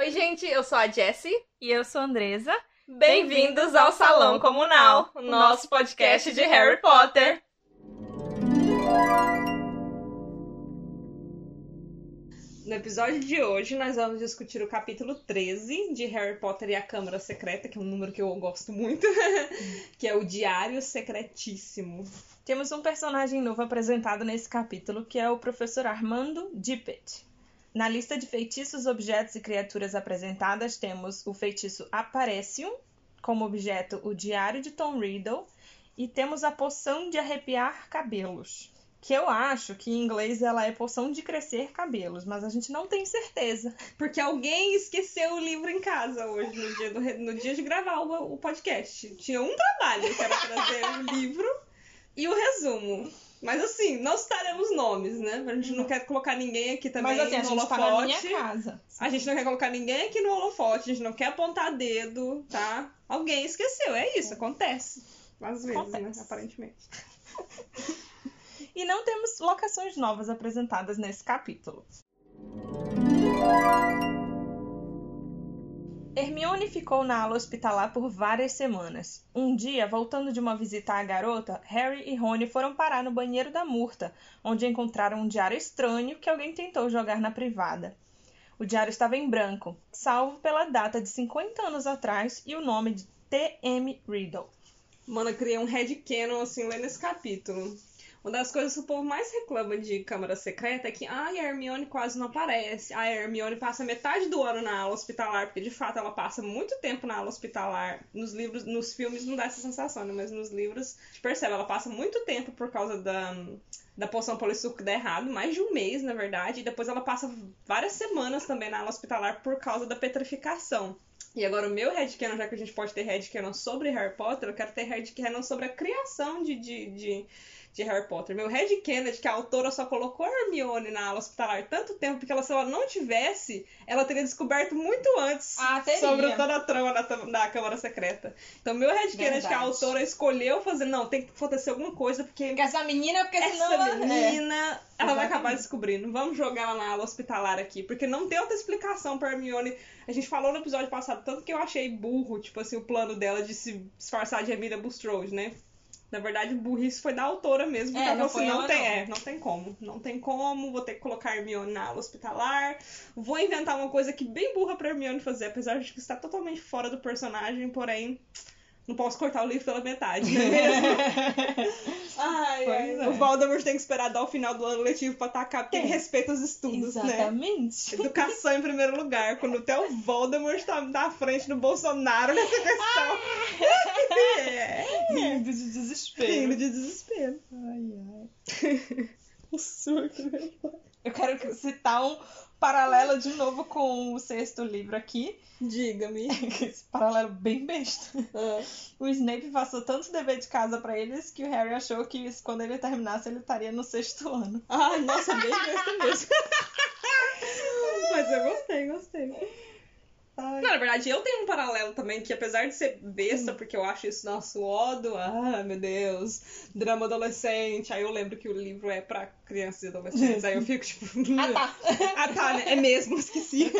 Oi, gente, eu sou a Jessie. E eu sou a Andresa. Bem-vindos ao Salão Comunal, o nosso podcast de Harry Potter. No episódio de hoje, nós vamos discutir o capítulo 13 de Harry Potter e a Câmara Secreta, que é um número que eu gosto muito, que é o Diário Secretíssimo. Temos um personagem novo apresentado nesse capítulo, que é o professor Armando Dippet. Na lista de feitiços, objetos e criaturas apresentadas, temos o feitiço Aparecium, como objeto o Diário de Tom Riddle, e temos a poção de arrepiar cabelos que eu acho que em inglês ela é poção de crescer cabelos, mas a gente não tem certeza. Porque alguém esqueceu o livro em casa hoje, no dia, do, no dia de gravar o, o podcast. Tinha um trabalho, que era trazer o livro e o resumo. Mas assim, não citaremos nomes, né? A gente não quer colocar ninguém aqui também Mas assim, a no gente holofote. tá na minha casa. A gente não quer colocar ninguém aqui no holofote, a gente não quer apontar dedo, tá? Alguém esqueceu, é isso, acontece. Às vezes, né? Acontece. Aparentemente. E não temos locações novas apresentadas nesse capítulo. Hermione ficou na ala hospitalar por várias semanas. Um dia, voltando de uma visita à garota, Harry e Rony foram parar no banheiro da Murta, onde encontraram um diário estranho que alguém tentou jogar na privada. O diário estava em branco, salvo pela data de 50 anos atrás e o nome de T.M. Riddle. Mano, eu criei um headcanon, assim, lendo esse capítulo. Uma das coisas que o povo mais reclama de Câmara Secreta é que ai, a Hermione quase não aparece. A Hermione passa metade do ano na aula hospitalar, porque de fato ela passa muito tempo na aula hospitalar. Nos livros, nos filmes não dá essa sensação, né? Mas nos livros, a gente percebe, ela passa muito tempo por causa da, da poção polissuco que dá errado, mais de um mês, na verdade. E depois ela passa várias semanas também na aula hospitalar por causa da petrificação. E agora o meu headcanon, já que a gente pode ter headcanon sobre Harry Potter, eu quero ter headcanon sobre a criação de, de, de, de Harry Potter. Meu é de que a autora só colocou a Hermione na aula hospitalar tanto tempo, porque ela, se ela não tivesse, ela teria descoberto muito antes Ah, sobre toda a trama da, da Câmara Secreta. Então meu é de que a autora escolheu fazer, não, tem que acontecer alguma coisa, porque Porque essa menina, porque essa senão ela- menina, ela vai Exatamente. acabar descobrindo. Vamos jogar ela na aula hospitalar aqui, porque não tem outra explicação pra Hermione. A gente falou no episódio passado, tanto que eu achei burro, tipo assim, o plano dela de se disfarçar de Emília Bulstrode, né? Na verdade, burrice foi da autora mesmo, porque É, ela não falou assim, não tem, não. é, não tem como, não tem como, vou ter que colocar a Hermione na hospitalar, vou inventar uma coisa que bem burra pra Hermione fazer, apesar de que está totalmente fora do personagem, porém, não posso cortar o livro pela metade, não é mesmo? Ai, ai. é. O Voldemort tem que esperar dar o final do ano letivo pra atacar, porque ele Tem. respeita os estudos, né? Exatamente. Educação em primeiro lugar, quando até o Voldemort tá na frente do Bolsonaro nessa questão. é. Rindo de desespero. Rindo de desespero. Ai, ai. O surto, né? Eu quero citar um paralelo de novo com o sexto livro aqui. Diga-me. Esse paralelo bem besta. Ah. O Snape passou tanto dever de casa pra eles que o Harry achou que quando ele terminasse ele estaria no sexto ano. Ai, nossa, bem besta mesmo. Mas eu gostei, gostei. Ai, Não, na verdade, eu tenho um paralelo também, que apesar de ser besta, porque eu acho isso nosso ódio, ah, meu Deus, drama adolescente, aí eu lembro que o livro é pra crianças e adolescentes, aí eu fico tipo... Ah, tá. ah, tá, né? É mesmo, esqueci.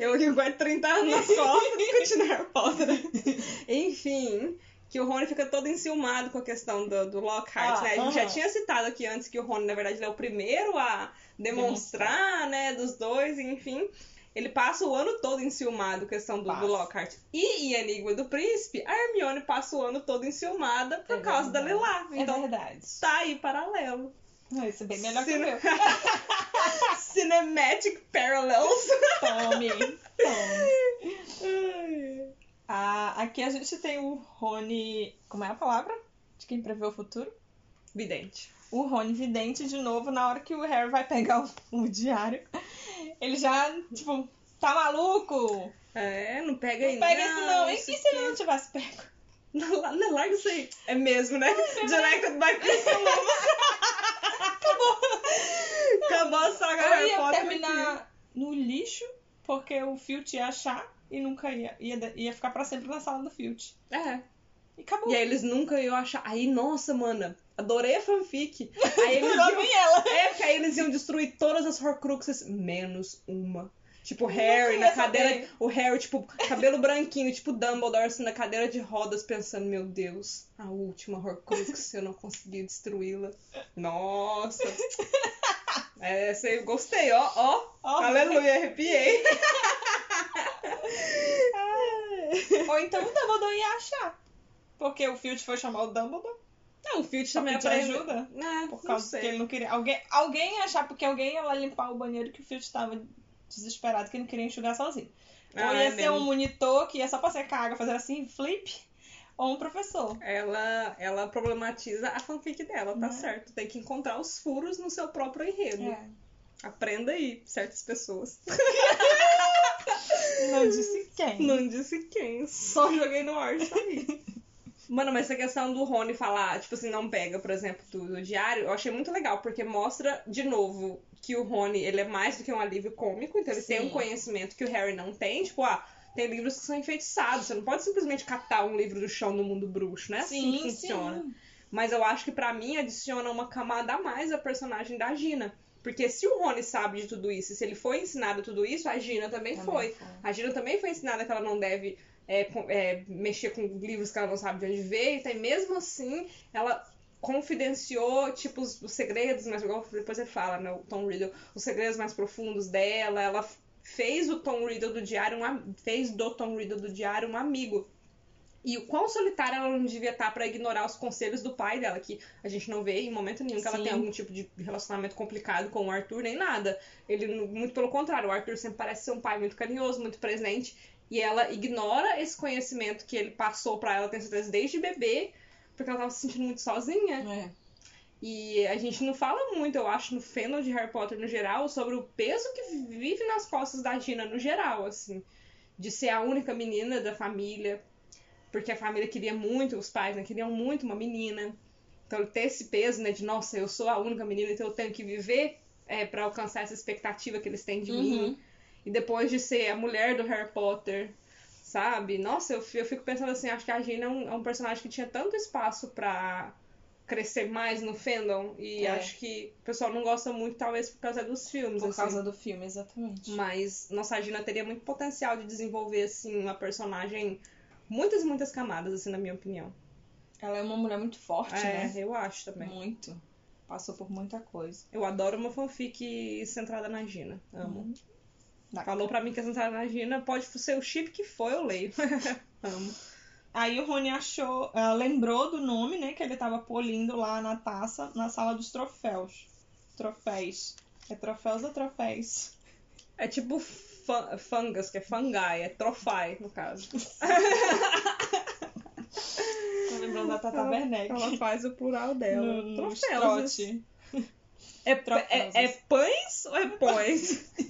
Eu que guardo 30 anos nas costas discutindo Harry Potter. Enfim... Que o Rony fica todo enciumado com a questão do, do Lockhart, Ah, né? A gente já aham. tinha citado aqui antes que o Rony, na verdade, é o primeiro a demonstrar, né, dos dois, enfim. Ele passa o ano todo enciumado questão do, do. Lockhart. E em Enigma do Príncipe, a Hermione passa o ano todo enciumada por É causa da verdade. Lilá. É Então verdade. tá aí paralelo. Isso é bem melhor que o meu. Cinematic Parallels. Tome. Tome. Ah, aqui a gente tem o Rony. Como é a palavra? De quem prevê o futuro? Vidente. O Rony vidente de novo na hora que o Harry vai pegar o, o diário. Ele já, tipo, Tá maluco? É, não pega aí Não pega isso não. E isso se ele aqui- não tivesse pego? Não, não, larga isso aí. É mesmo, né? Directed by Chris Columbus. Acabou. Acabou a saga Eu Harry ia Potter terminar no lixo, porque o Filch ia achar e nunca ia. Ia, ia ficar pra sempre na sala do Filch. aqui. É. E acabou. E aí eles nunca iam achar. Aí, nossa, mana, adorei a fanfic. Aí eles iam... ela. É, porque aí eles iam destruir todas as Horcruxes, menos uma. Tipo, Harry na cadeira. saber. O Harry, tipo, cabelo branquinho, tipo Dumbledore, assim, na cadeira de rodas, pensando, meu Deus, a última Horcrux, eu não consegui destruí-la. Nossa. Essa aí eu gostei, ó, ó. Ó. Aleluia, arrepiei. Ou então o Dumbledore ia achar. Porque o Filch foi chamar o Dumbledore. Não, o Filch também ajuda? É, Por causa sei. que ele não queria. Alguém, alguém ia achar porque alguém ia lá limpar o banheiro que o Filch tava desesperado que ele não queria enxugar sozinho. Ah, ou ia é ser mesmo. um monitor que ia só pra secar a água, fazer assim, flip. Ou um professor. Ela, ela problematiza a fanfic dela, tá Né? certo. Tem que encontrar os furos no seu próprio enredo. É. Aprenda aí, certas pessoas. Não disse quem. Não disse quem, só joguei no ar isso aí. Mano, mas essa questão do Rony falar, tipo assim, não pega, por exemplo, do, do diário, eu achei muito legal, porque mostra, de novo, que o Rony, ele é mais do que um alívio cômico, então ele tem Sim. um conhecimento que o Harry não tem, tipo, ah, tem livros que são enfeitiçados, você não pode simplesmente catar um livro do chão do mundo bruxo, né? assim que funciona. sim. Mas eu acho que pra mim adiciona uma camada a mais a personagem da Gina. Porque se o Rony sabe de tudo isso, e se ele foi ensinado tudo isso, a Gina também, Também foi. foi. A Gina também foi ensinada que ela não deve é, é, mexer com livros que ela não sabe de onde veio. Então, e mesmo assim, ela confidenciou, tipo, os, os segredos, mas igual depois ele fala, né, o Tom Riddle, os segredos mais profundos dela. Ela fez o Tom Riddle do diário, um, fez do Tom Riddle do diário um amigo. E o quão solitária ela não devia estar pra ignorar os conselhos do pai dela, que a gente não vê em momento nenhum que ela Sim. tem algum tipo de relacionamento complicado com o Arthur, nem nada. Ele, muito pelo contrário, o Arthur sempre parece ser um pai muito carinhoso, muito presente. E ela ignora esse conhecimento que ele passou pra ela, tenho certeza, desde bebê, porque ela tava se sentindo muito sozinha. É. E a gente não fala muito, eu acho, no fandom de Harry Potter no geral, sobre o peso que vive nas costas da Gina no geral, assim. De ser a única menina da família, porque a família queria muito, os pais né, queriam muito uma menina. Então ter esse peso, né, de nossa, eu sou a única menina, então eu tenho que viver é, para alcançar essa expectativa que eles têm de mim. E depois de ser a mulher do Harry Potter, sabe? Nossa, eu, fi- eu fico pensando assim, acho que a Gina é um, é um personagem que tinha tanto espaço pra crescer mais no fandom. E É. acho que o pessoal não gosta muito, talvez, por causa dos filmes. Por assim. causa do filme, exatamente. Mas nossa a Gina teria muito potencial de desenvolver, assim, uma personagem. Muitas, muitas camadas, assim, na minha opinião. Ela é uma mulher muito forte, é, né? eu acho também. Muito. Passou por muita coisa. Eu adoro uma fanfic centrada na Gina. Amo. Uhum. Da- Falou pra mim que é centrada na Gina, pode ser o chip que for, eu leio. Amo. Aí o Rony achou, ela lembrou do nome, né? Que ele tava polindo lá na taça, na sala dos troféus. Troféus. É troféus ou troféus? É tipo fungus, que é fungi, é trofai, no caso. Tô lembrando da Tata Werneck. Ela faz o plural dela. No, Troféus. estrote. É, Troféus. é, é pães ou é pões?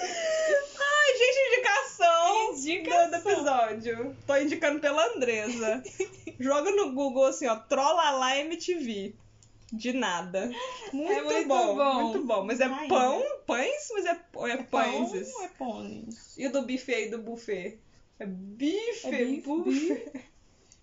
Ai, gente, indicação, Indicação. do episódio. Tô indicando pela Andresa. Joga no Google assim, ó, Trolalá MTV. De nada. Muito, É muito bom, bom. muito bom. Mas é Ai, pão, pães, mas é, ou é pães. Pão ou é pôneis? E o do buffet aí do buffet? É bife, É bife, buffet.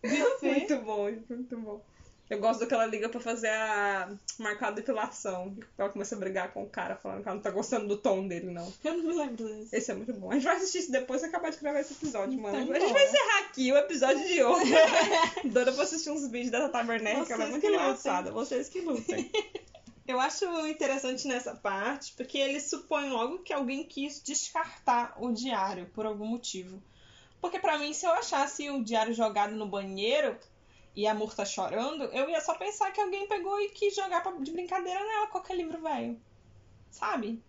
Buffet. Muito bom, muito bom. Eu gosto do que ela liga pra fazer a marcar a depilação. Ela começa a brigar com o cara, falando que ela não tá gostando do tom dele, não. Eu não me lembro desse. Esse é muito bom. A gente vai assistir isso depois e acabar de gravar esse episódio, mano. Então a gente bora. vai encerrar aqui o episódio de hoje. Doida pra assistir uns vídeos da Tata Werneck, ela é muito que engraçada. Vocês que lutem. Eu acho interessante nessa parte, porque ele supõe logo que alguém quis descartar o diário por algum motivo. Porque pra mim, se eu achasse o diário jogado no banheiro e a Mur tá chorando, eu ia só pensar que alguém pegou e quis jogar pra- de brincadeira nela qualquer livro velho. Sabe?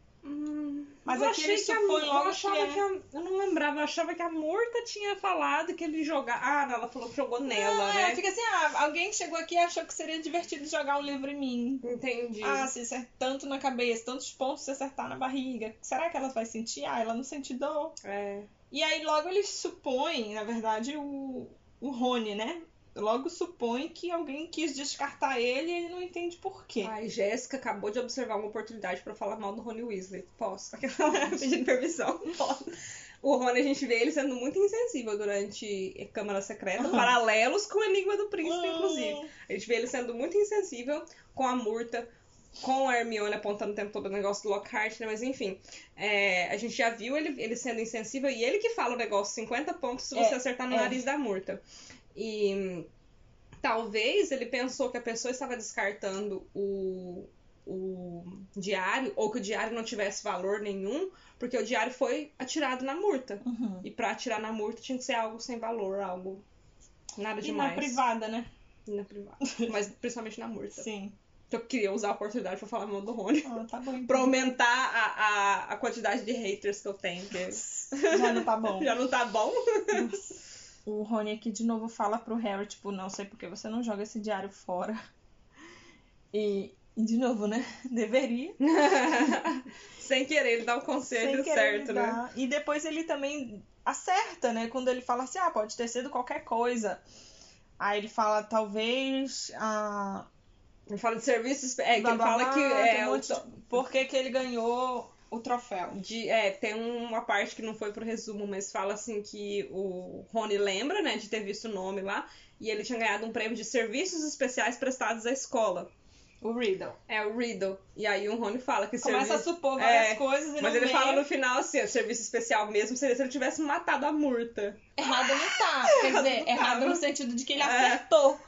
Mas eu achei ele que a, supõe eu logo achava que é- que a- eu não lembrava, eu achava que a Murta tinha falado que ele jogava. Ah, não, ela falou que jogou nela, Ah, né? Fica assim, ah, alguém chegou aqui e achou que seria divertido jogar um livro em mim. Entendi. Ah, se acertar tanto na cabeça, tantos pontos se acertar na barriga. Será que ela vai sentir? Ah, ela não sente dor. É. E aí logo eles supõem, na verdade, o, o Rony, né? Logo supõe que alguém quis descartar ele e ele não entende por quê. Ai, Jéssica acabou de observar uma oportunidade pra falar mal do Rony Weasley. Posso? Pedindo permissão. Posso. O Rony, a gente vê ele sendo muito insensível durante Câmara Secreta, paralelos com o Enigma do Príncipe, inclusive. A gente vê ele sendo muito insensível com a Murta, com a Hermione apontando o tempo todo o negócio do Lockhart, né? Mas enfim, é, a gente já viu ele, ele sendo insensível e ele que fala o negócio 50 pontos se você É, acertar no é. nariz da Murta. E talvez ele pensou que a pessoa estava descartando o, o diário, ou que o diário não tivesse valor nenhum, porque o diário foi atirado na Murta. Uhum. E pra atirar na Murta tinha que ser algo sem valor, algo nada E demais. na privada, né? E na privada. Mas principalmente na Murta. Sim. Eu queria usar a oportunidade pra falar mal do Rony. Ah, tá bom. então. Pra aumentar a, a, a quantidade de haters que eu tenho, porque Já não tá bom. já não tá bom. O Rony aqui de novo fala pro Harry, tipo, não sei porque você não joga esse diário fora. E, e de novo, né? Deveria. Sem querer, ele dá o conselho certo, né? E depois ele também acerta, né? Quando ele fala assim, ah, pode ter sido qualquer coisa. Aí ele fala, talvez. Ah, Ele fala de serviços. É, que ele fala que é, um o por que, que ele ganhou o troféu. de, é, tem uma parte que não foi pro resumo, mas fala assim que o Rony lembra, né, de ter visto o nome lá, e ele tinha ganhado um prêmio de serviços especiais prestados à escola. O Riddle. É o Riddle. E aí o Rony fala que Começa serviço... a supor várias É, coisas e Mas ele meio... fala no final assim, o serviço especial mesmo seria se ele tivesse matado a Murta. Errado não tá. Quer dizer, errado tava. no sentido de que ele É. acertou.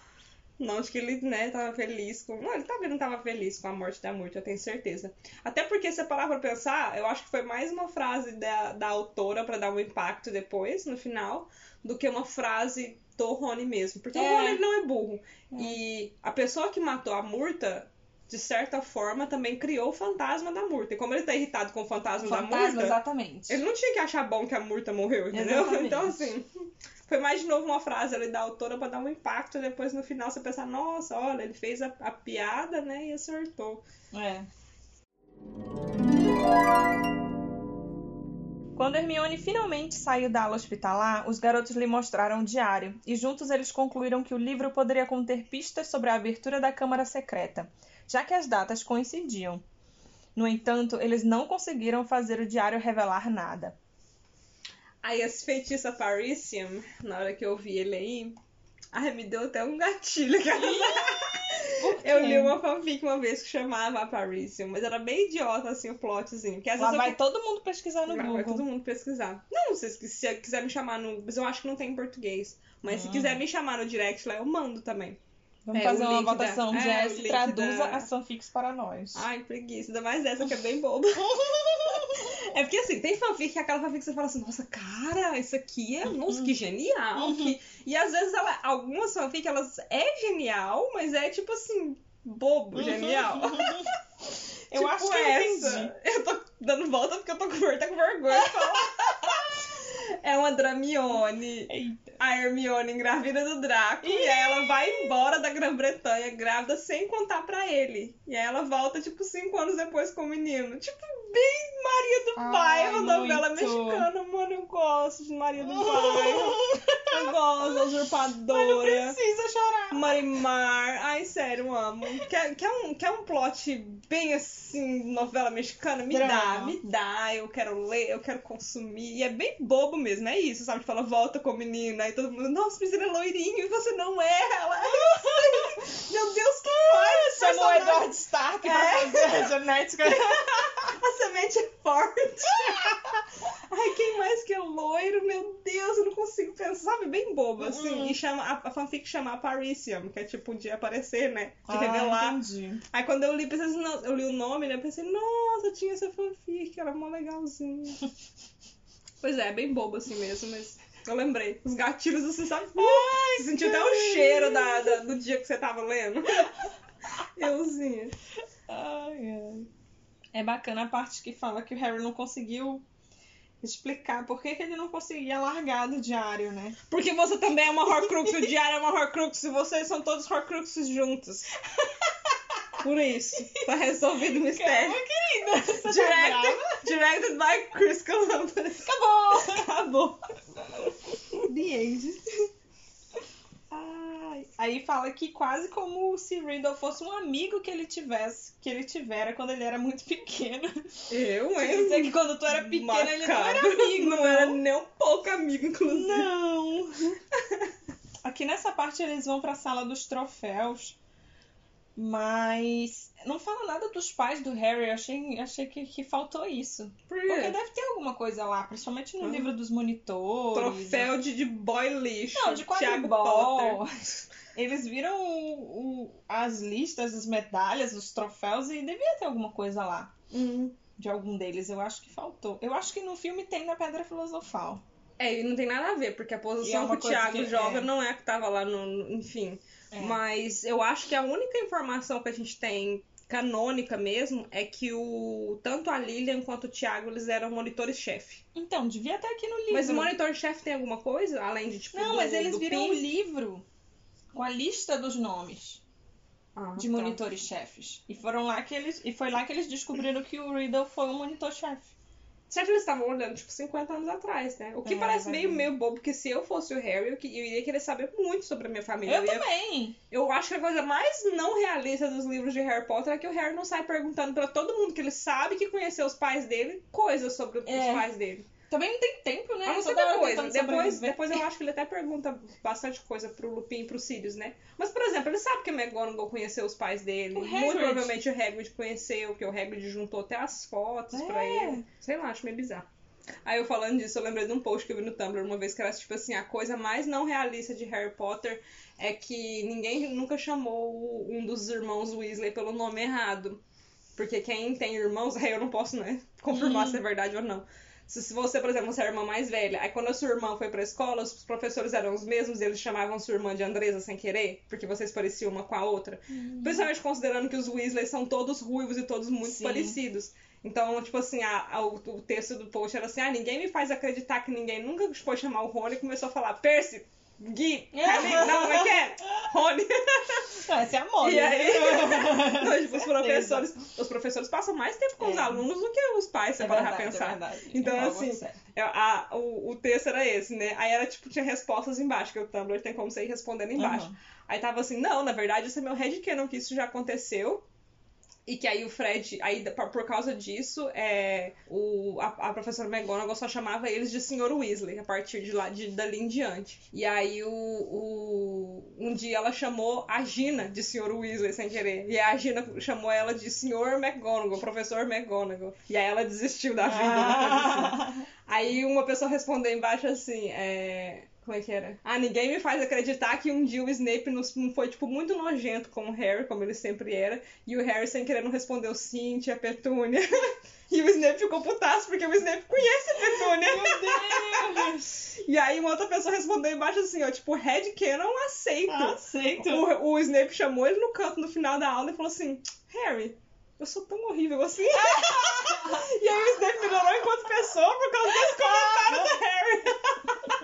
Não, de que ele, né, tava feliz com. Não, ele também não tava feliz com a morte da Murta, eu tenho certeza. Até porque, se parar pra pensar, eu acho que foi mais uma frase da, da autora pra dar um impacto depois, no final, do que uma frase do Rony mesmo. Porque o É. Rony ele não é burro. E a pessoa que matou a Murta, de certa forma, também criou o fantasma da Murta. E como ele tá irritado com o fantasma, da Fantasma, Murta. exatamente. Ele não tinha que achar bom que a Murta morreu, entendeu? Exatamente. Então, assim, foi mais de novo uma frase ali da autora pra dar um impacto depois no final você pensar, nossa, olha, ele fez a, a piada, né, e acertou. É. Quando Hermione finalmente saiu da ala hospitalar, os garotos lhe mostraram o diário e juntos eles concluíram que o livro poderia conter pistas sobre a abertura da Câmara Secreta, já que as datas coincidiam. No entanto, eles não conseguiram fazer o diário revelar nada. Aí esse feitiço Parisium, na hora que eu vi ele aí, ai, me deu até um gatilho, cara. Eu li uma fanfic uma vez que chamava Parisium, mas era bem idiota, assim, o plotzinho. Porque às Lá vezes eu vai todo mundo pesquisar no Vai, Google. vai todo mundo pesquisar. Não, se, se quiser me chamar no. Mas eu acho que não tem em português. Mas se quiser me chamar no direct lá, eu mando também. Vamos É, fazer uma da- votação. é, o Jess, link traduza da- as fanfics para nós. Ai, preguiça. Ainda mais essa que é bem boba. é porque assim, tem fanfic que é aquela fanfic que você fala assim, nossa, cara, isso aqui é. Nossa, que genial. que- E às vezes ela, algumas fanfic, elas é genial, mas é tipo assim, bobo, genial. Eu Tipo acho que essa. Eu tô dando volta porque eu tô com, tô com vergonha de falar. É uma Dramione. Eita. A Hermione engravida do Draco. E aí ela vai embora da Grã-Bretanha grávida sem contar pra ele. E aí ela volta, tipo, cinco anos depois com o menino. Tipo, bem Maria do Ai, Bairro, novela mexicana. Mano, eu gosto de Maria do Bairro. Eu gosto da usurpadora. Precisa chorar. Marimar. Ai, sério, eu amo. Quer, quer, um, quer um plot bem assim, novela mexicana? Me dá, Drama. me dá. Eu quero ler, eu quero consumir. E é bem bobo mesmo, é isso, sabe? Tipo, ela volta com o menino, aí todo mundo, nossa, mas ele é loirinho e você não é. Ela. Meu Deus, que faz esse Chamou o? Edward Stark pra É. fazer a genética. É forte. Ai, quem mais que é loiro? Meu Deus, eu não consigo pensar. Sabe, bem bobo, assim. Uhum. E chama, a, a fanfic chama Parisium, que é tipo de aparecer, né? De Ah, revelar. entendi. Aí quando eu li, pensei, assim, não, eu li o nome, né? Eu pensei, nossa, tinha essa fanfic, era mó legalzinha. pois é, bem bobo assim mesmo, mas eu lembrei. Os gatilhos, você sabe? você sentiu até o cheiro da, da- do dia que você tava lendo. Euzinha. Ai, ai. É bacana a parte que fala que o Harry não conseguiu explicar por que, que ele não conseguia largar do diário, né? Porque você também é uma Horcrux, o diário é uma Horcrux e vocês são todos Horcruxes juntos. Por isso, tá resolvido o mistério. Calma, querida. Você tá Directed, brava? directed by Chris Columbus. Acabou! Acabou. The End. Ai. Aí fala que quase como se Riddle fosse um amigo que ele tivesse, que ele tivera quando ele era muito pequeno. Eu, Quer hein? dizer que quando tu era pequena ele não era amigo, Não era nem um pouco amigo, inclusive. Não. Aqui nessa parte eles vão pra sala dos troféus. Mas não fala nada dos pais do Harry. Eu achei, achei que, que faltou isso. Por Porque deve ter alguma coisa lá, principalmente no Hum. livro dos monitores. Troféu de, de boy lixo. Não, de quadribol. Potter. Eles viram o- o- as listas, as medalhas, os troféus e devia ter alguma coisa lá. Hum. De algum deles. Eu acho que faltou. Eu acho que no filme tem na Pedra Filosofal. É, e não tem nada a ver, porque a é posição uma que o Thiago que- joga é. não é a que tava lá no. no- enfim. É. Mas eu acho que a única informação que a gente tem canônica mesmo é que o tanto a Lilian quanto o Thiago eles eram monitores-chefe. Então, devia estar aqui no livro. Mas o monitor-chefe tem alguma coisa? Além de, tipo, Não, do- mas eles viram um livro com a lista dos nomes Ah, de tá. monitores chefes. E foram lá que eles e foi lá que eles descobriram que o Riddle foi um monitor chefe. Que eles estavam olhando, tipo, 50 anos atrás, né? O que É, parece meio, meio bobo, porque se eu fosse o Harry, eu, que- eu iria querer saber muito sobre a minha família. Eu ia- também. Eu acho que a coisa mais não realista dos livros de Harry Potter é que o Harry não sai perguntando pra todo mundo que ele sabe que conheceu os pais dele coisas sobre os É. pais dele. Também não tem tempo, né? A não depois. Depois, depois eu acho que ele até pergunta bastante coisa pro Lupin e pro Sirius, né? Mas, por exemplo, ele sabe que a McGonagall conheceu os pais dele. Muito provavelmente o Hagrid conheceu, que o Hagrid juntou até as fotos pra É. ele. Sei lá, acho meio bizarro. Aí eu falando disso, eu lembrei de um post que eu vi no Tumblr uma vez que era tipo assim, a coisa mais não realista de Harry Potter é que ninguém nunca chamou um dos irmãos Weasley pelo nome errado. Porque quem tem irmãos, aí eu não posso, né, confirmar Uhum. se é verdade ou não. Se, você, por exemplo, você é a irmã mais velha, aí quando a sua irmã foi pra escola, os professores eram os mesmos e eles chamavam sua irmã de Andresa sem querer, porque vocês pareciam uma com a outra. Principalmente considerando que os Weasley são todos ruivos e todos muito Sim. parecidos. Então, tipo assim, a- a- o, o texto do post era assim: ah, ninguém me faz acreditar que ninguém nunca foi chamar o Rony e começou a falar Percy, Gui, Kylie, não, como é que é? Rony. Ah, Essa é a moda. E aí, né? não, tipo, os professores, os professores passam mais tempo com os É. alunos do que os pais, você É parar pra verdade, pensar. é verdade. Então, É assim, é, a- o, o texto era esse, né? Aí era tipo, tinha respostas embaixo, que o Tumblr tem como você ir respondendo embaixo. Uhum. Aí tava assim, não, na verdade, esse é meu headcanon, que isso já aconteceu. E que aí o Fred, aí por causa disso, é, o, a, a professora McGonagall só chamava eles de Sr. Weasley a partir de lá, de, dali em diante. E aí o, o- um dia ela chamou a Gina de Sr. Weasley sem querer. E a Gina chamou ela de Sr. McGonagall, professor McGonagall. E aí ela desistiu da vida, assim. Aí uma pessoa respondeu embaixo assim, é... Como é que era? Ah, ninguém me faz acreditar que um dia o Snape não foi, tipo, muito nojento com o Harry, como ele sempre era, e o Harry, sem querer, não respondeu sim, tia Petúnia. e o Snape ficou putaço, porque o Snape conhece a Petúnia. Meu Deus! e aí uma outra pessoa respondeu embaixo assim, ó, tipo, Red Canon aceito. Aceito. O, o Snape chamou ele no canto no final da aula e falou assim: Harry, eu sou tão horrível assim. e aí Snape melhorou enquanto pessoa por causa desse comentário do Harry.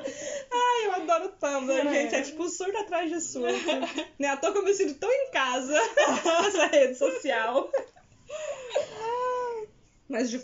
Ai, eu adoro o Tumblr, gente. É tipo surto atrás de surto. né? À toa que eu me sinto tão em casa nessa rede social. Mas de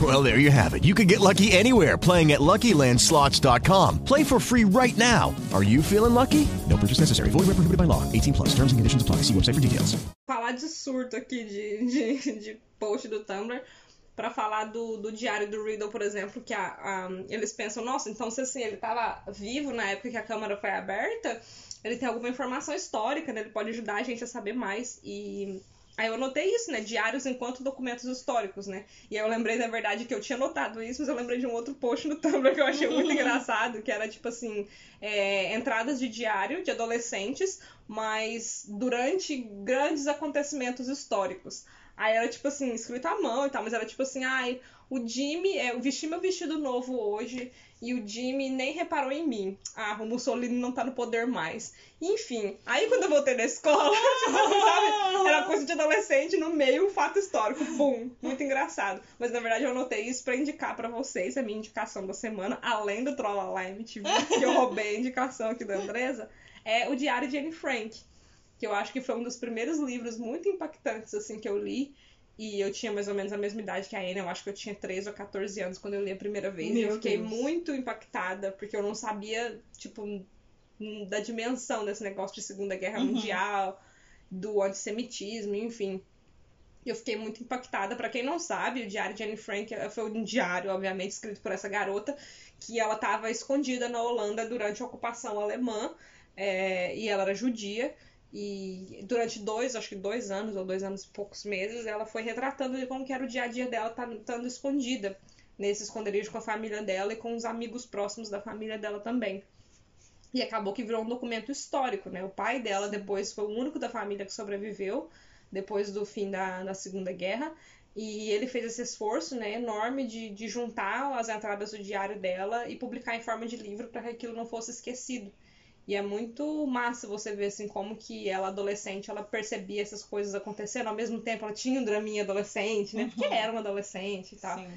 Well, there you have it. You can get lucky anywhere playing at LuckyLandSlots.com. Play for free right now. Are you feeling lucky? No purchase necessary. Void where prohibited by law. 18 plus. Terms and conditions apply. See website for details. falar de surto aqui de, de, de post do Tumblr pra falar do, do diário do Riddle, por exemplo, que a, a- eles pensam, nossa, então se assim, ele tava vivo na época que a câmara foi aberta, ele tem alguma informação histórica, né? Ele pode ajudar a gente a saber mais. E aí eu anotei isso, né? Diários enquanto documentos históricos, né? E aí eu lembrei, na verdade, que eu tinha notado isso, mas eu lembrei de um outro post no Tumblr que eu achei muito engraçado, que era tipo assim, é, entradas de diário de adolescentes mas durante grandes acontecimentos históricos. Aí era tipo assim, escrito à mão e tal, mas era tipo assim, ai, o Jimmy, é, eu vesti meu vestido novo hoje e o Jimmy nem reparou em mim. Ah, o Mussolini não tá no poder mais. Enfim, aí quando eu voltei da escola, tipo, sabe, era coisa de adolescente no meio, um fato histórico. Bum! Muito engraçado. Mas na verdade eu anotei isso pra indicar pra vocês, a minha indicação da semana, além do Trollala MTV, que eu roubei a indicação aqui da Andresa, é o Diário de Anne Frank. Que eu acho que foi um dos primeiros livros muito impactantes, assim, que eu li. E eu tinha mais ou menos a mesma idade que a Anne, eu acho que eu tinha 13 ou 14 anos quando eu li a primeira vez. e eu fiquei Deus. muito impactada, porque eu não sabia, tipo, hum, da dimensão desse negócio de Segunda Guerra Uhum. Mundial, do antissemitismo, enfim. Eu fiquei muito impactada. Pra quem não sabe, o Diário de Anne Frank eh, foi um diário, obviamente, escrito por essa garota, que ela estava escondida na Holanda durante a ocupação alemã, eh, e ela era judia. E durante dois, acho que dois anos ou dois anos e poucos meses, ela foi retratando de como era o dia a dia dela tá- estando escondida nesse esconderijo com a família dela e com os amigos próximos da família dela também. E acabou que virou um documento histórico, né? O pai dela depois foi o único da família que sobreviveu depois do fim da, da Segunda Guerra. E ele fez esse esforço né, enorme de, de juntar as entradas do diário dela e publicar em forma de livro para que aquilo não fosse esquecido. E é muito massa você ver assim como que ela adolescente, ela percebia essas coisas acontecendo, ao mesmo tempo ela tinha um draminha adolescente, né? Porque era uma adolescente e tal. Sim.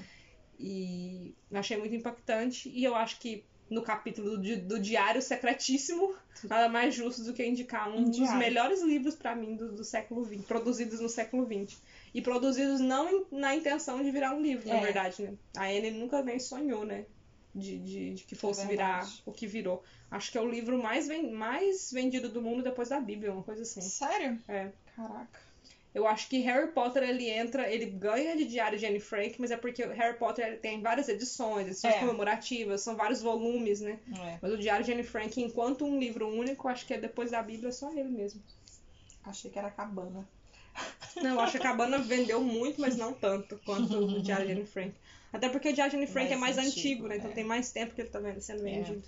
E achei muito impactante. E eu acho que no capítulo do, do Diário Secretíssimo, nada mais justo do que indicar um, Um dos diário. melhores livros pra mim do, do século XX, produzidos no século XX. E produzidos não em- na intenção de virar um livro, na É. verdade, né? A Anne nunca nem sonhou, né? De, de, de que fosse virar verdade. o que virou. Acho que é o livro mais, ven- mais vendido do mundo depois da Bíblia, uma coisa assim. Sério? É. Caraca. Eu acho que Harry Potter ele entra, ele ganha de Diário de Anne Frank, mas é porque Harry Potter tem várias edições, edições É. comemorativas, são vários volumes, né? É. Mas o Diário de Anne Frank, enquanto um livro único, acho que é depois da Bíblia só ele mesmo. Achei que era cabana. Não, eu acho que a Cabana vendeu muito, mas não tanto quanto o Diário de Anne Frank. Até porque o Anne Frank é Mais mais antigo, antigo, né? Então é. tem mais tempo que ele tá sendo É. vendido.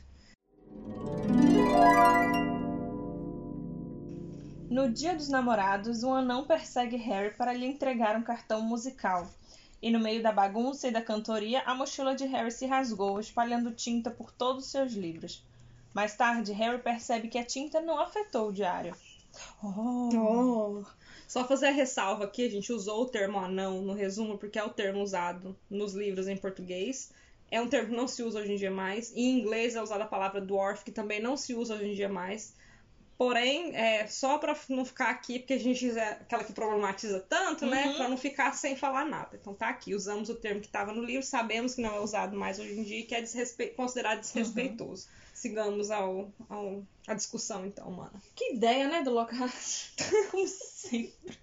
No dia dos namorados, um anão persegue Harry para lhe entregar um cartão musical. E no meio da bagunça e da cantoria, a mochila de Harry se rasgou, espalhando tinta por todos os seus livros. Mais tarde, Harry percebe que a tinta não afetou o diário. Oh. Oh. Só fazer a ressalva aqui, a gente usou o termo anão no resumo, porque é o termo usado nos livros em português. É um termo que não se usa hoje em dia mais. Em inglês é usada a palavra dwarf, que também não se usa hoje em dia mais. Porém, é, só pra não ficar aqui, porque a gente é aquela que problematiza tanto, né? Uhum. Pra não ficar sem falar nada. Então tá aqui, usamos o termo que estava no livro, sabemos que não é usado mais hoje em dia e que é desrespe... considerado desrespeitoso. Sigamos ao, ao, a discussão, então, mano. Que ideia, né, do Lockhart? Como sempre.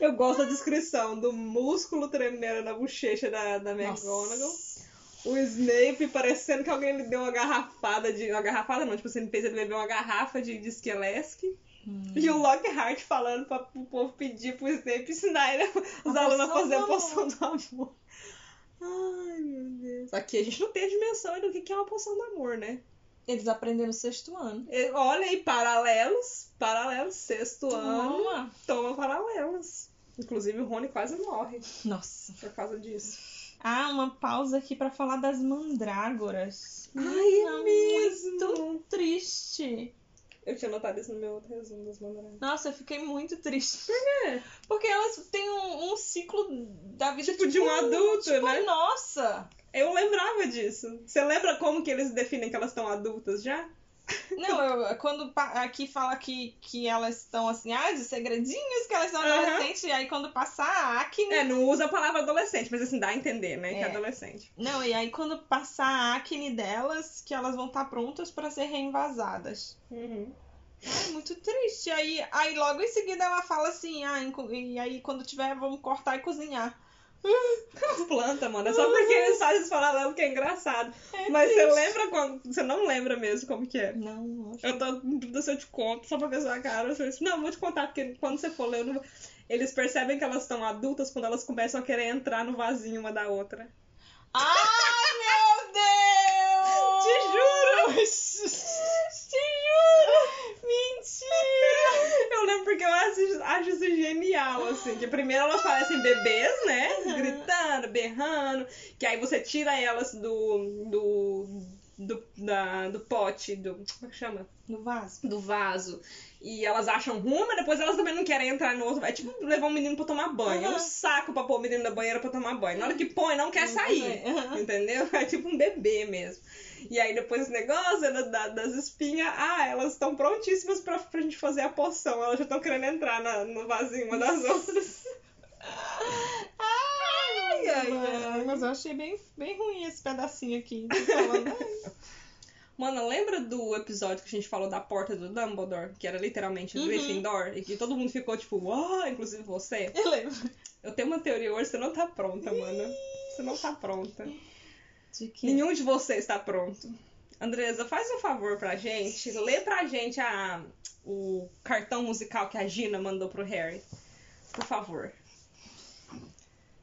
Eu gosto da descrição do músculo tremendo na bochecha da, da McGonagall. O Snape parecendo que alguém lhe deu uma garrafada de. Uma garrafada não, tipo assim, ele fez ele beber uma garrafa de, de Skelesk. E o Lockhart falando pra, pro povo pedir pro Snape ensinar ele, os A alunos a fazer a poção do amor. Ai, meu Deus. Aqui a gente não tem a dimensão do que é uma poção do amor, né? Eles aprenderam no sexto ano. Olha aí, paralelos. Paralelos, sexto ano. Toma. Toma paralelos. Inclusive o Rony quase morre Nossa. por causa disso. Ah, uma pausa aqui pra falar das mandrágoras. Ai, Menina, é mesmo. Muito triste. Eu tinha notado isso no meu outro resumo das mandaras. Nossa, eu fiquei muito triste. Por quê? Porque elas têm um, um ciclo da vida Tipo, de um adulto, tipo, né? Nossa! Eu lembrava disso. Você lembra como que eles definem que elas estão adultas já? Não, eu, quando aqui fala que, que elas estão assim, ah, de segredinhos, que elas são Aham. adolescentes, e aí quando passar a acne. É, não usa a palavra adolescente, mas assim, dá a entender, né? Que é É. adolescente. Não, e aí quando passar a acne delas, que elas vão estar prontas pra ser reinvasadas. Uhum. Ai, muito triste. Aí, aí logo em seguida ela fala assim, ah, e aí quando tiver, vamos cortar e cozinhar. Planta, mano. É só porque eles fazem esse paralelo que é engraçado. Mas você lembra quando. Você não lembra mesmo como que é? Não, não acho. Eu tô em dúvida se eu te conto, só pra ver sua cara. Eu assim, não, vou te contar, porque quando você for ler, eu não eles percebem que elas estão adultas quando elas começam a querer entrar no vasinho uma da outra. Ai, meu Deus! Te juro! Te juro! Porque eu acho, acho isso genial, assim. Que primeiro elas parecem bebês, né? Gritando, berrando. Que aí você tira elas do. do. Do, da, do pote, do. Como é que chama? No vaso. Do vaso. E elas acham ruim, mas depois elas também não querem entrar no outro. É tipo levar um menino pra tomar banho. É um saco pra pôr o menino na banheira pra tomar banho. Na hora que põe, não quer sair. Entendeu? É tipo um bebê mesmo. E aí depois esse negócio da, das espinhas, ah, elas estão prontíssimas pra, pra gente fazer a poção. Elas já estão querendo entrar na, no vasinho uma das outras. ai, ai, ai, Mas eu achei bem, bem ruim esse pedacinho aqui. Falando, Mano, lembra do episódio que a gente falou da porta do Dumbledore? Que era literalmente o Uhum. Gryffindor? E que todo mundo ficou tipo, uau, inclusive você? Eu lembro. Eu tenho uma teoria hoje, você não tá pronta, mano. Você não tá pronta. De que? Nenhum de vocês tá pronto. Andresa, faz um favor pra gente. Lê pra gente a, o cartão musical que a Gina mandou pro Harry. Por favor.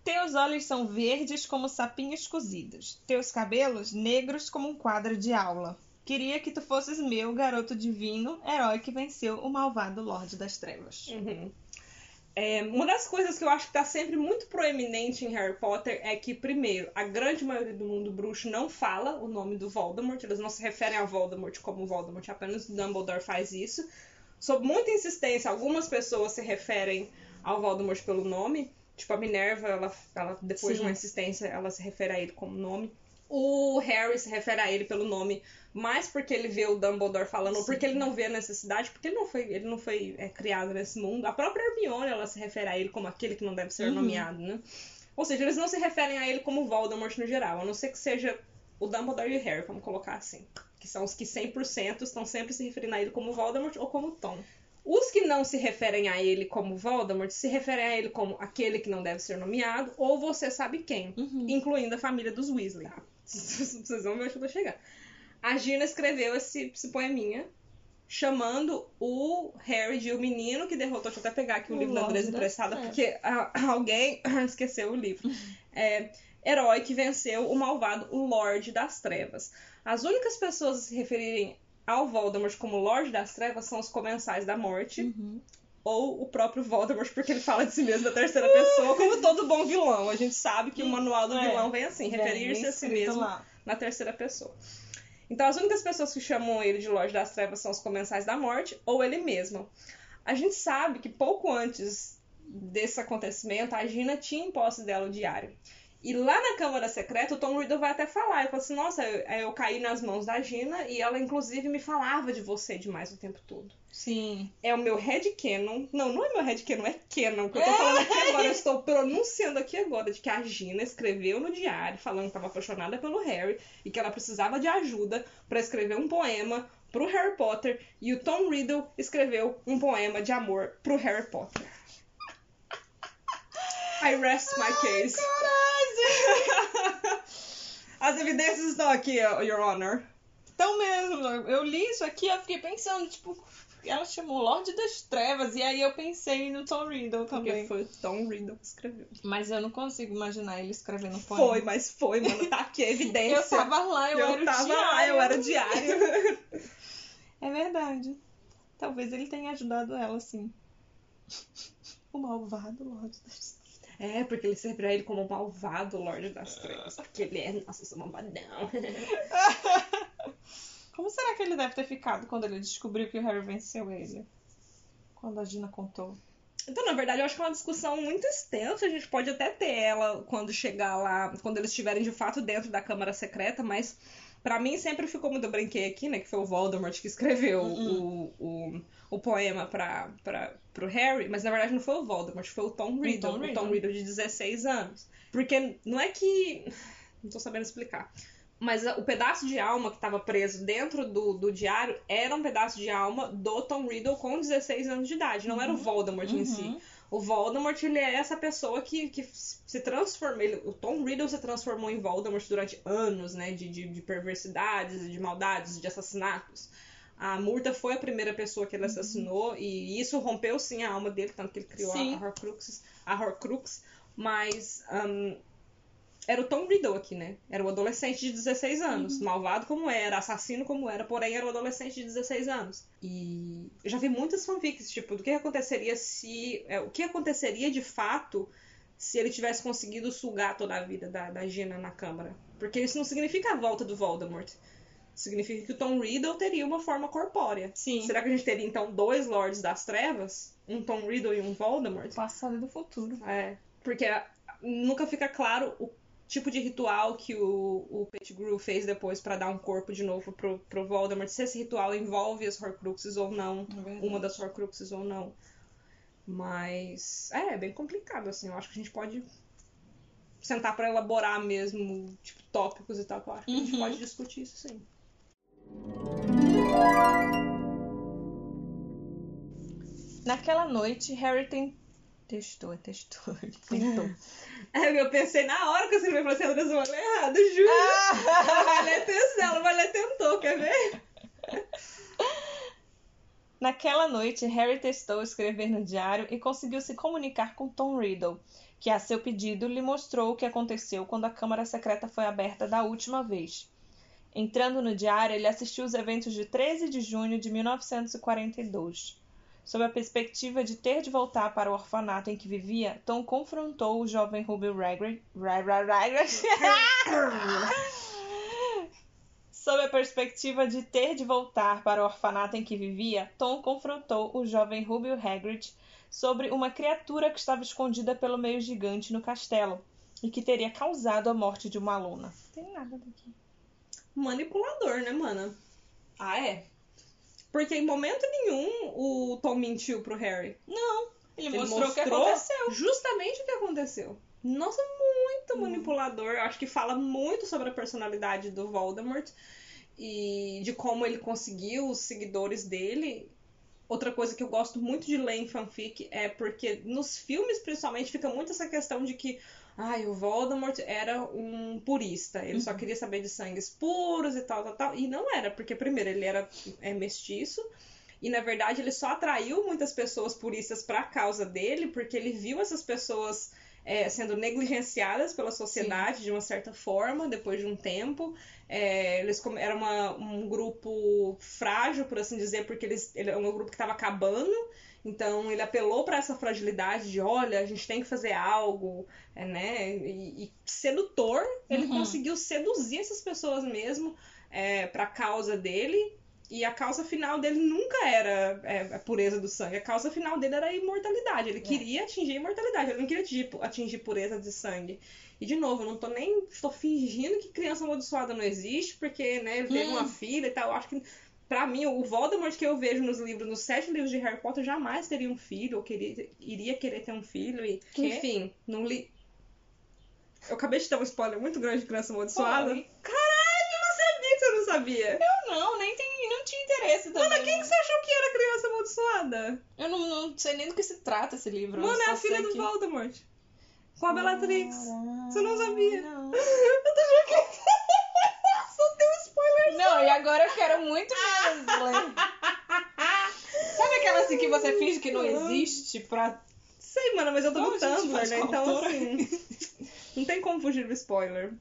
Teus olhos são verdes como sapinhos cozidos. Teus cabelos negros como um quadro de aula. Queria que tu fosses meu garoto divino, herói que venceu o malvado Lorde das Trevas. Uhum. É, uma das coisas que eu acho que tá sempre muito proeminente em Harry Potter é que, primeiro, a grande maioria do mundo bruxo não fala o nome do Voldemort, eles não se referem a Voldemort como Voldemort, apenas Dumbledore faz isso. Sob muita insistência, algumas pessoas se referem ao Voldemort pelo nome, tipo a Minerva, ela, ela depois Sim. de uma insistência, ela se refere a ele como nome. O Harry se refere a ele pelo nome mais porque ele vê o Dumbledore falando, ou porque ele não vê a necessidade, porque ele não foi, ele não foi é, criado nesse mundo. A própria Hermione, ela se refere a ele como aquele que não deve ser Uhum. nomeado, né? Ou seja, eles não se referem a ele como Voldemort no geral, a não ser que seja o Dumbledore e o Harry, vamos colocar assim. Que são os que 100% estão sempre se referindo a ele como Voldemort ou como Tom. Os que não se referem a ele como Voldemort se referem a ele como aquele que não deve ser nomeado, ou você sabe quem, incluindo a família dos Weasley. Vocês vão ver onde eu tô chegando. A Gina escreveu esse, esse poeminha chamando o Harry de o menino que derrotou. Deixa eu até pegar aqui o, O livro da Lorde Andresa das emprestada, Trevas. porque ah, alguém esqueceu o livro. É, herói que venceu o malvado Lorde das Trevas. As únicas pessoas a se referirem ao Voldemort como Lorde das Trevas são os comensais da morte. Uhum. Ou o próprio Voldemort, porque ele fala de si mesmo na terceira pessoa, como todo bom vilão. A gente sabe que o manual do É. vilão vem assim, referir-se a si mesmo lá. na terceira pessoa. Então, as únicas pessoas que chamam ele de Lorde das Trevas são os Comensais da Morte ou ele mesmo. A gente sabe que pouco antes desse acontecimento, a Gina tinha em posse dela o diário. E lá na Câmara Secreta, o Tom Riddle vai até falar. Ele fala assim: Nossa, eu, eu caí nas mãos da Gina e ela, inclusive, me falava de você demais o tempo todo. Sim. É o meu headcanon. Não, não é meu headcanon, é canon. Que eu tô falando aqui agora, eu estou pronunciando aqui agora de que a Gina escreveu no diário falando que estava apaixonada pelo Harry e que ela precisava de ajuda para escrever um poema pro Harry Potter e o Tom Riddle escreveu um poema de amor pro Harry Potter. I rest my case. As evidências estão aqui, Your Honor. Então mesmo, eu li isso aqui, eu fiquei pensando, tipo, ela chamou Lorde das Trevas, e aí eu pensei no Tom Riddle Porque também. foi o Tom Riddle que escreveu. Mas eu não consigo imaginar ele escrevendo poema. Foi, mas foi, mano. Tá aqui a evidência. Eu tava lá, eu, era o tava diário. lá, eu era diário. É verdade. Talvez ele tenha ajudado ela, sim. O malvado Lorde das É, porque ele serve pra ele como o malvado Lorde das Trevas. Porque ele é, nossa, eu sou malvadão. Como será que ele deve ter ficado quando ele descobriu que o Harry venceu ele? Quando a Gina contou. Então, na verdade, eu acho que é uma discussão muito extensa. A gente pode até ter ela quando chegar lá, quando eles estiverem de fato dentro da Câmara Secreta, mas pra mim sempre ficou muito. Eu brinquei aqui, né? Que foi o Voldemort que escreveu o, o, o poema pra, pro Harry, mas na verdade não foi o Voldemort, foi o Tom Riddle. Tom O. Tom Riddle de 16 anos. Porque não é que. Não tô sabendo explicar. Mas o pedaço de alma que estava preso dentro do, do diário era um pedaço de alma do Tom Riddle com 16 anos de idade. Não era o Voldemort em si. O Voldemort, ele é essa pessoa que, que se transforma. Ele, o Tom Riddle se transformou em Voldemort durante anos, né? De, de, de perversidades, de maldades, de assassinatos. A Murta foi a primeira pessoa que ele assassinou e isso rompeu sim a alma dele, tanto que ele criou a, Sim. a Horcrux. A Horcrux mas hum, era o Tom Riddle aqui, né? Era o adolescente de 16 anos. Malvado como era, assassino como era, porém era o adolescente de 16 anos. E eu já vi muitas fanfics, tipo, do que aconteceria se. é, o que aconteceria de fato se ele tivesse conseguido sugar toda a vida da, da Gina na Câmara. Porque isso não significa a volta do Voldemort. Significa que o Tom Riddle teria uma forma corpórea. Sim. Será que a gente teria então dois Lords das Trevas? Um Tom Riddle e um Voldemort? Passado e do futuro. É, porque nunca fica claro o tipo de ritual que o, o Pettigrew fez depois pra dar um corpo de novo pro, pro Voldemort. Se esse ritual envolve as Horcruxes ou não. É uma das Horcruxes ou não. Mas é, é bem complicado, assim. Eu acho que a gente pode sentar pra elaborar mesmo, tipo, tópicos e tal. Eu acho que a gente Uhum. pode discutir isso sim. Naquela noite, Harry tem... testou, é testou, tentou. É, eu pensei na hora que eu escrevi, eu falei assim, Andressa, eu vou ler errado, juro. Ela vai ler tentou, ela vai ler tentou, quer ver? Naquela noite, Harry testou escrever no diário e conseguiu se comunicar com Tom Riddle, que, a seu pedido, lhe mostrou o que aconteceu quando a Câmara Secreta foi aberta da última vez. Entrando no diário, ele assistiu os eventos de 13 de junho de 1942. Sob a perspectiva de ter de voltar para o orfanato em que vivia, Tom confrontou o jovem Ruby Ragrid. Ra- ra- Ragrid. Sob a perspectiva de ter de voltar para o orfanato em que vivia, Tom confrontou o jovem Rubio Hagrid sobre uma criatura que estava escondida pelo meio gigante no castelo e que teria causado a morte de uma aluna. Não tem nada daqui. Manipulador, né, mana? Ah, é? Porque em momento nenhum o Tom mentiu pro Harry. Não, ele, Ele mostrou, o que mostrou aconteceu. justamente o que aconteceu. Nossa, muito manipulador. Eu acho que fala muito sobre a personalidade do Voldemort e de como ele conseguiu os seguidores dele. Outra coisa que eu gosto muito de ler em fanfic é porque nos filmes, principalmente, fica muito essa questão de que ai, o Voldemort era um purista. Ele só queria saber de sangues puros e tal, tal, tal. E não era, porque primeiro ele era é, mestiço. E na verdade ele só atraiu muitas pessoas puristas para a causa dele, porque ele viu essas pessoas é, sendo negligenciadas pela sociedade de uma certa forma, depois de um tempo. É, eles era uma- um grupo frágil, por assim dizer, porque eles, ele é um grupo que estava acabando. Então ele apelou para essa fragilidade de, olha, a gente tem que fazer algo, é, né? E, e sedutor, ele Uhum. conseguiu seduzir essas pessoas mesmo é, para a causa dele. E a causa final dele nunca era é, a pureza do sangue. A causa final dele era a imortalidade. Ele queria atingir a imortalidade. Ele não queria atingir, atingir pureza de sangue. E, de novo, eu não tô nem... Estou fingindo que criança amaldiçoada não existe, porque, né, ele teve Hum. uma filha e tal. Eu acho que, pra mim, o Voldemort que eu vejo nos livros, nos sete livros de Harry Potter, jamais teria um filho, ou queria, iria querer ter um filho. E, Quê? enfim, não li... Eu acabei de dar um spoiler muito grande de criança amaldiçoada. Caralho, eu não sabia que você não sabia. Eu não, nem tem, não tinha interesse também. Mano, quem que você achou que era criança amaldiçoada? Eu não, não sei nem do que se trata esse livro. Mano, é a filha do que... Voldemort. Com a Bellatrix. Você não sabia? Não. Eu tô jogando. Não, e agora eu quero muito menos ler. Sabe aquela assim que você finge que não existe pra. Sei, mano, mas eu tô no gente Tumblr, né? Então, assim. Não tem como fugir do spoiler.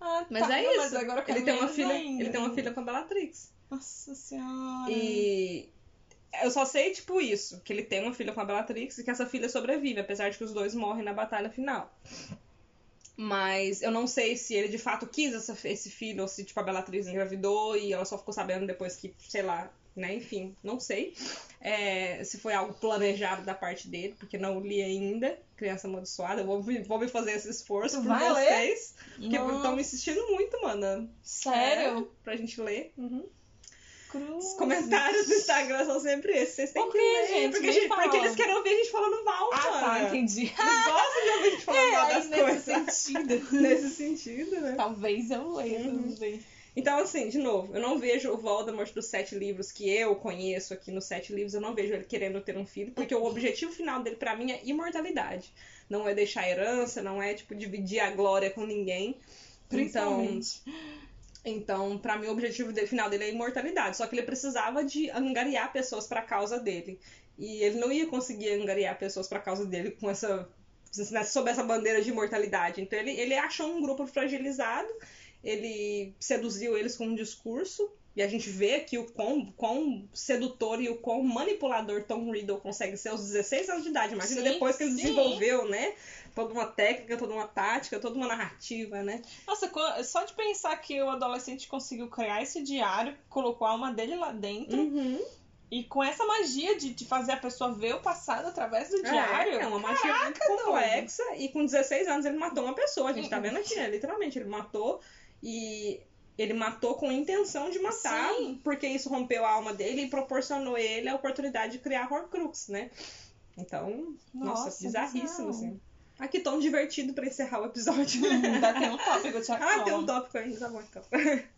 Ah, Mas tá, é não, isso. Mas agora eu quero ele tem uma menos filha. ainda. Ele tem uma filha com a Bellatrix. Nossa senhora. E eu só sei, tipo, isso, que ele tem uma filha com a Bellatrix e que essa filha sobrevive, apesar de que os dois morrem na batalha final. Mas eu não sei se ele de fato quis essa- esse filho, ou se, tipo, a Bellatrix engravidou e ela só ficou sabendo depois que, sei lá, né? Enfim, não sei. É, se foi algo planejado da parte dele, porque não li ainda, Criança Amaldiçoada. Eu vou, me- vou me fazer esse esforço por vai ler? vocês. Porque Nossa. estão me insistindo muito, mano. Sério? É, pra gente ler. Uhum. Cruz. Os comentários do Instagram são sempre esses. Vocês têm Por que ler. gente? Porque, gente- porque eles querem ouvir a gente falando mal, Ah, mano. tá, entendi. Eles gostam de ouvir a gente falando mal É, das aí nesse coisas. sentido. Nesse sentido, né? Talvez eu leia, Uhum. não sei. Então, assim, de novo, eu não vejo o Voldemort dos sete livros que eu conheço aqui nos sete livros, eu não vejo ele querendo ter um filho, porque o objetivo final dele, pra mim, é imortalidade. Não é deixar herança, não é, tipo, dividir a glória com ninguém. Então, Principalmente. Então, pra mim, o objetivo final dele é a imortalidade. Só que ele precisava de angariar pessoas pra causa dele. E ele não ia conseguir angariar pessoas pra causa dele com essa sob essa bandeira de imortalidade. Então ele, ele achou um grupo fragilizado, ele seduziu eles com um discurso, e a gente vê aqui o quão, quão sedutor e o quão manipulador Tom Riddle consegue ser aos 16 anos de idade. Imagina Sim, depois que ele sim. desenvolveu, né? Toda uma técnica, toda uma tática, toda uma narrativa, né? Nossa, só de pensar que o adolescente conseguiu criar esse diário, colocou a alma dele lá dentro, Uhum. e com essa magia de, de fazer a pessoa ver o passado através do diário. É, é uma magia muito Caraca, complexa. E com 16 anos ele matou uma pessoa. A gente tá Uhum. vendo aqui, né? Literalmente, ele matou e ele matou com intenção de matar, Sim. porque isso rompeu a alma dele e proporcionou ele a oportunidade de criar Horcrux, né? Então, nossa, Nossa, bizarríssimo, bizarro. assim. Ah, que tom divertido pra encerrar o episódio. Ainda tem um tópico, Tiago. ah, tem um tópico ainda, tá bom então.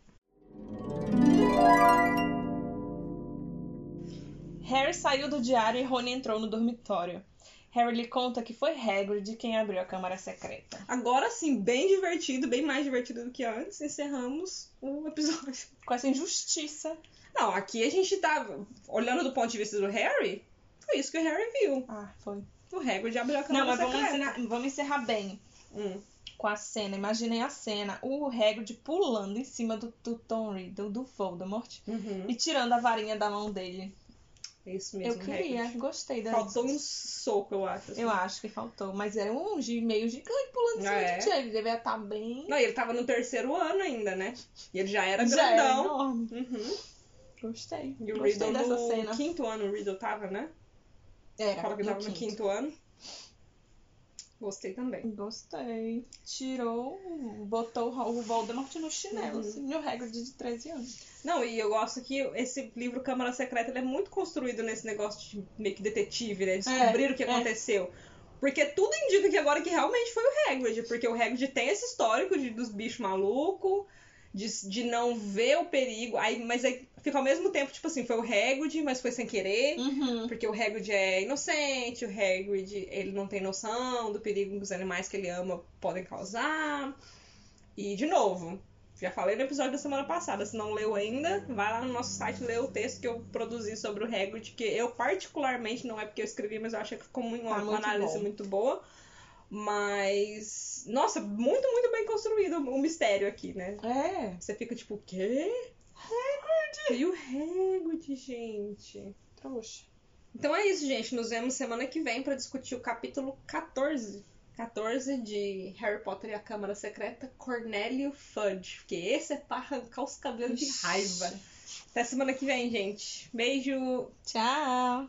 Harry saiu do diário e Rony entrou no dormitório. Harry lhe conta que foi Hagrid quem abriu a câmara secreta. Agora sim, bem divertido, bem mais divertido do que antes, encerramos o episódio. Com essa injustiça. Não, aqui a gente tá olhando do ponto de vista do Harry. Foi isso que o Harry viu. Ah, foi. O Hagrid abriu a Não, câmera mas vamos secreta. ensinar- vamos encerrar bem Hum. com a cena. Imaginei a cena. O Hagrid pulando em cima do, do Tom Riddle, do Voldemort, Uhum. e tirando a varinha da mão dele. É isso mesmo, eu queria, Hagrid. gostei da Faltou um soco, eu acho. assim. Eu acho que faltou, mas era um meio gigante pulando em cima É. de ti. Ele devia estar bem. Não, ele tava no terceiro ano ainda, né? E ele já era Já era grandão. enorme. Uhum. Gostei. E o Gostei Riddle dessa no cena. quinto ano, o Riddle tava, né? Era, Fala que no tava no quinto. quinto ano. Gostei também. Gostei. Tirou, botou o Voldemort no chinelo, Uhum. assim, e o Hagrid de 13 anos. Não, e eu gosto que esse livro Câmara Secreta ele é muito construído nesse negócio de meio que detetive, né? Descobrir É, o que é. aconteceu. Porque tudo indica que agora que realmente foi o Hagrid. Porque o Hagrid tem esse histórico de, dos bichos malucos, de, de não ver o perigo. Aí, mas aí fica ao mesmo tempo, tipo assim, foi o Hagrid, mas foi sem querer. Uhum. Porque o Hagrid é inocente, o Hagrid ele não tem noção do perigo que os animais que ele ama podem causar. E, de novo, já falei no episódio da semana passada, se não leu ainda, vai lá no nosso site ler o texto que eu produzi sobre o Hagrid, que eu particularmente, não é porque eu escrevi, mas eu achei que ficou uma, Tá uma muito análise bom. muito boa. Mas, nossa, muito, muito bem construído o mistério aqui, né? É. Você fica tipo, o quê? Hagrid! E o Hagrid, gente? Trouxa. Então é isso, gente. Nos vemos semana que vem para discutir o capítulo 14. 14 de Harry Potter e a Câmara Secreta, Cornélio Fudge. Porque esse é pra arrancar os cabelos de raiva. Até semana que vem, gente. Beijo. Tchau.